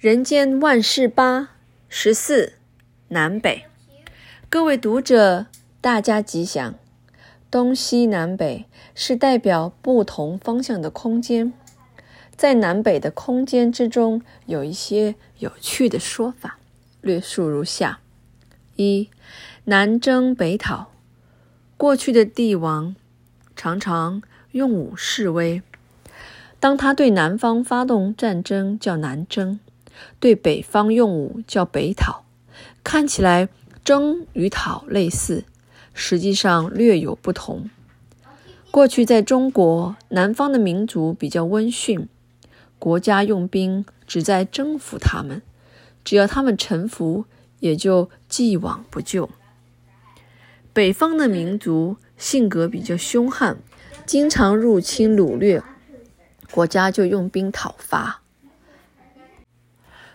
人间万事八十四南北，各位读者，大家吉祥。东西南北是代表不同方向的空间，在南北的空间之中，有一些有趣的说法，略述如下：一、南征北讨，过去的帝王常常用武示威，当他对南方发动战争，叫南征。对北方用武叫北讨，看起来征与讨类似，实际上略有不同。过去在中国，南方的民族比较温驯，国家用兵只在征服他们，只要他们臣服，也就既往不咎。北方的民族性格比较凶悍，经常入侵掳掠，国家就用兵讨伐。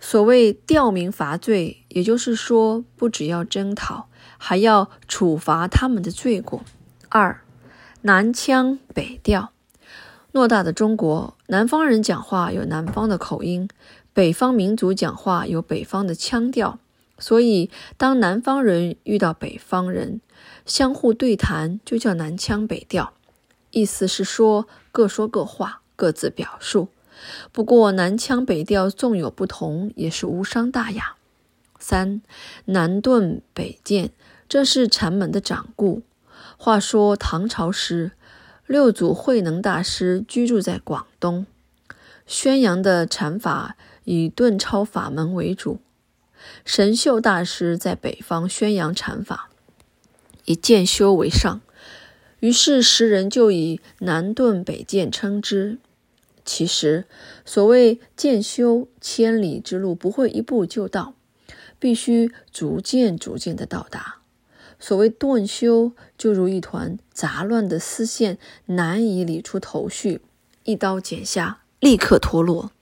所谓吊民伐罪，也就是说，不只要征讨，还要处罚他们的罪过。二，南腔北调。偌大的中国，南方人讲话有南方的口音，北方民族讲话有北方的腔调。所以，当南方人遇到北方人，相互对谈，就叫南腔北调。意思是说，各说各话，各自表述。不过，南腔北调纵有不同，也是无伤大雅。三，南遁北渐，这是禅门的掌故。话说唐朝时，六祖慧能大师居住在广东，宣扬的禅法以顿超法门为主。神秀大师在北方宣扬禅法，以渐修为上，于是时人就以南遁北渐称之。其实，所谓渐修，千里之路不会一步就到，必须逐渐逐渐的到达。所谓顿修，就如一团杂乱的丝线，难以理出头绪，一刀剪下，立刻脱落。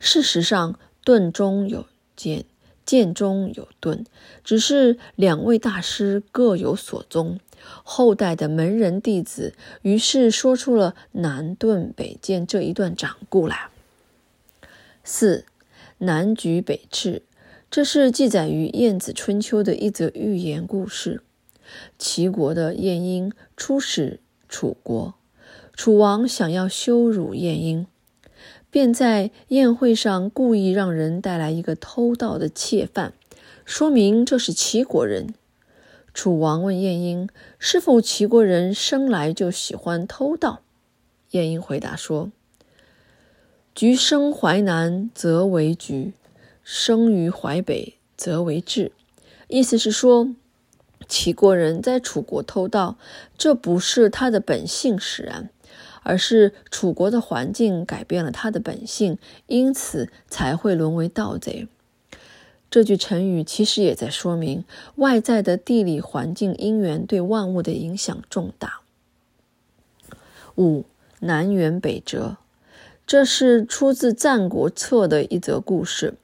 事实上，顿中有渐，剑中有盾，只是两位大师各有所宗。后代的门人弟子于是说出了南盾北剑这一段掌故来。四，南举北赤，这是记载于《晏子春秋》的一则寓言故事。齐国的晏婴出使楚国，楚王想要羞辱晏婴，便在宴会上故意让人带来一个偷盗的窃犯，说明这是齐国人。楚王问晏婴：“是否齐国人生来就喜欢偷盗？”晏婴回答说：“橘生淮南，则为橘；生于淮北，则为枳。”意思是说，齐国人在楚国偷盗，这不是他的本性使然，而是楚国的环境改变了他的本性，因此才会沦为盗贼。这句成语其实也在说明外在的地理环境因缘对万物的影响重大。五，南辕北辙，这是出自《战国策》的一则故事。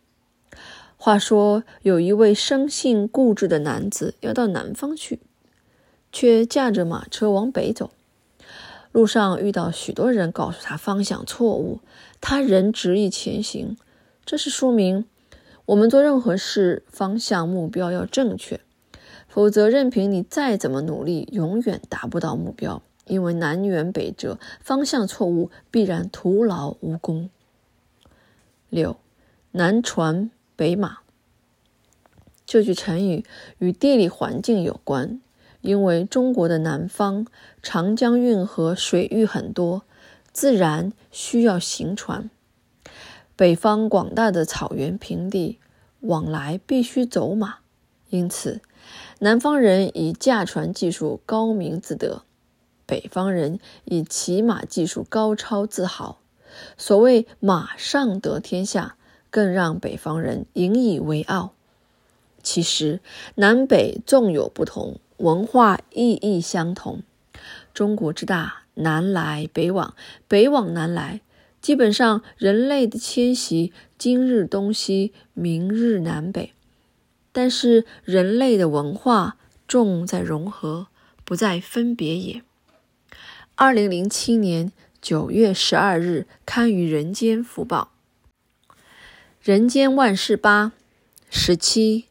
话说有一位生性固执的男子要到南方去，却驾着马车往北走，路上遇到许多人告诉他方向错误，他仍执意前行。这是说明。我们做任何事，方向目标要正确，否则任凭你再怎么努力，永远达不到目标。因为南辕北辙，方向错误必然徒劳无功。六，南船北马。这句成语与地理环境有关，因为中国的南方长江运河水域很多，自然需要行船。北方广大的草原平地，往来必须走马，因此南方人以驾船技术高明自得，北方人以骑马技术高超自豪。所谓“马上得天下”，更让北方人引以为傲。其实南北纵有不同，文化意义相同。中国之大，南来北往，北往南来。基本上，人类的迁徙，今日东西，明日南北。但是，人类的文化重在融合，不在分别也。二零零七年九月十二日刊于《人间福报》。人间万事八十七，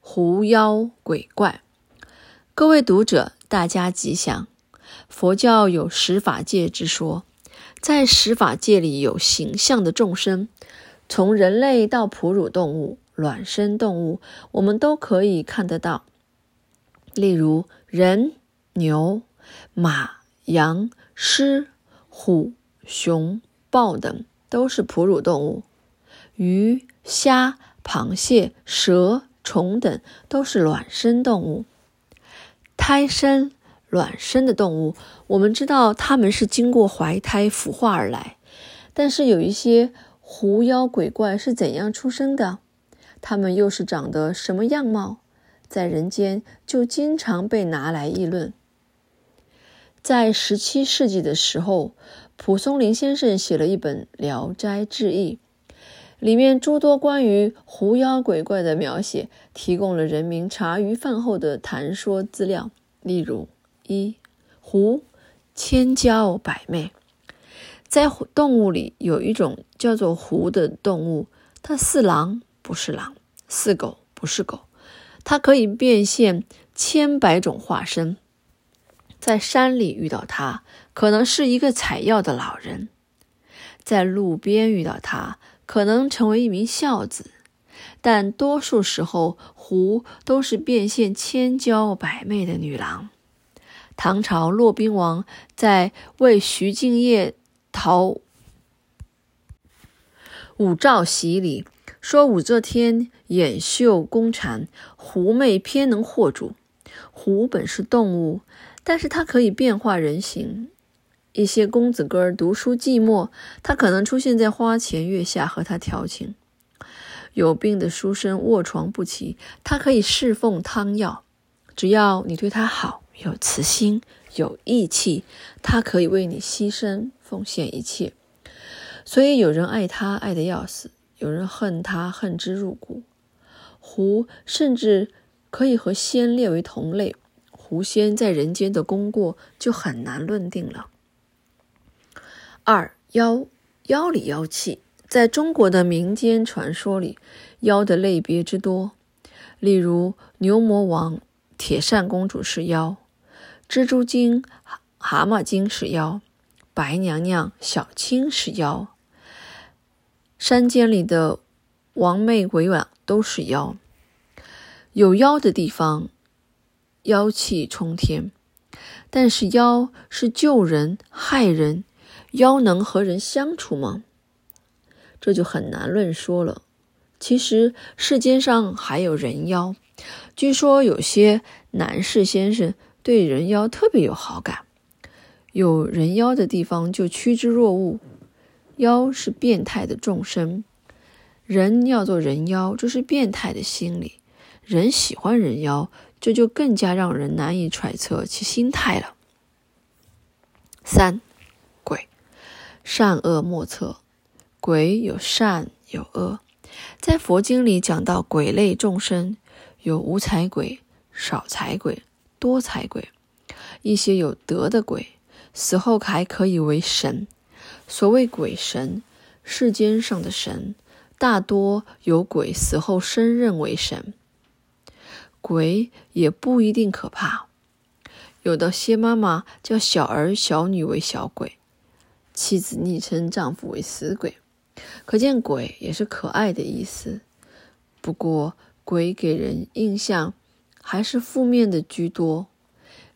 狐妖鬼怪。各位读者，大家吉祥。佛教有十法界之说，在十法界里有形象的众生，从人类到哺乳动物、卵生动物，我们都可以看得到。例如人、牛、马、羊、狮、虎、熊、豹等，都是哺乳动物。鱼、虾、螃蟹、蛇、虫等都是卵生动物。胎生、卵生的动物，我们知道它们是经过怀胎孵化而来。但是有一些狐妖鬼怪是怎样出生的？它们又是长得什么样貌？在人间就经常被拿来议论。在十七世纪的时候，蒲松龄先生写了一本《聊斋志异》。里面诸多关于狐妖鬼怪的描写，提供了人民茶余饭后的谈说资料。例如，一狐千娇百媚，在动物里有一种叫做狐的动物，它似狼不是狼，似狗不是狗，它可以变现千百种化身。在山里遇到它，可能是一个采药的老人；在路边遇到它，可能成为一名孝子，但多数时候，狐都是变现千娇百媚的女郎。唐朝骆宾王在为徐敬业讨武曌洗礼说：“武则天眼秀弓缠，狐媚偏能惑主。狐本是动物，但是它可以变化人形。”一些公子哥儿读书寂寞，他可能出现在花前月下和他调情；有病的书生卧床不起，他可以侍奉汤药。只要你对他好，有慈心，有义气，他可以为你牺牲奉献一切。所以有人爱他爱得要死，有人恨他恨之入骨。狐甚至可以和仙列为同类，狐仙在人间的功过就很难论定了。二妖，妖里妖气，在中国的民间传说里，妖的类别之多。例如牛魔王、铁扇公主是妖，蜘蛛精、蛤蟆精是妖，白娘娘、小青是妖，山间里的王妹鬼王都是妖。有妖的地方，妖气冲天，但是妖是救人害人。妖能和人相处吗？这就很难论说了。其实世间上还有人妖，据说有些男士先生对人妖特别有好感，有人妖的地方就趋之若鹜。妖是变态的众生，人要做人妖，这是变态的心理。人喜欢人妖，这就更加让人难以揣测其心态了。三。善恶莫测，鬼有善有恶。在佛经里讲到鬼类众生，有无财鬼、少财鬼、多财鬼。一些有德的鬼，死后还可以为神。所谓鬼神，世间上的神，大多有鬼死后升任为神。鬼也不一定可怕，有的些妈妈叫小儿小女为小鬼。妻子昵称丈夫为死鬼，可见鬼也是可爱的意思。不过，鬼给人印象还是负面的居多。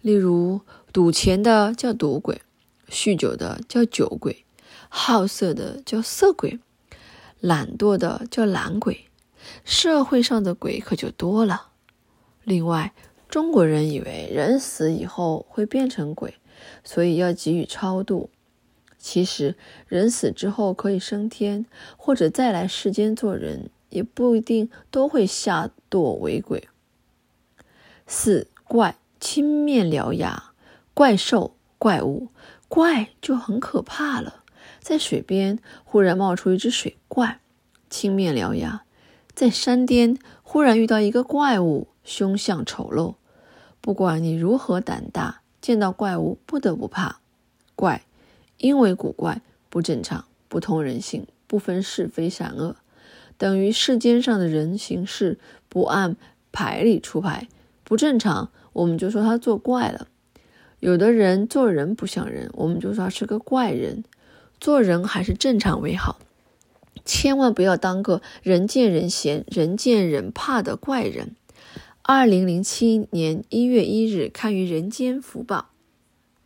例如，赌钱的叫赌鬼，酗酒的叫酒鬼，好色的叫色鬼，懒惰的叫懒鬼。社会上的鬼可就多了。另外，中国人以为人死以后会变成鬼，所以要给予超度。其实，人死之后可以升天，或者再来世间做人，也不一定都会下堕为鬼。四怪青面獠牙，怪兽怪物，怪就很可怕了。在水边忽然冒出一只水怪，青面獠牙；在山巅忽然遇到一个怪物，凶相丑陋。不管你如何胆大，见到怪物不得不怕。怪。因为古怪不正常，不通人性，不分是非善恶，等于世间上的人行事不按牌理出牌，不正常，我们就说他作怪了。有的人做人不像人，我们就说他是个怪人。做人还是正常为好，千万不要当个人见人嫌、人见人怕的怪人。二零零七年一月一日，刊于《人间福报》。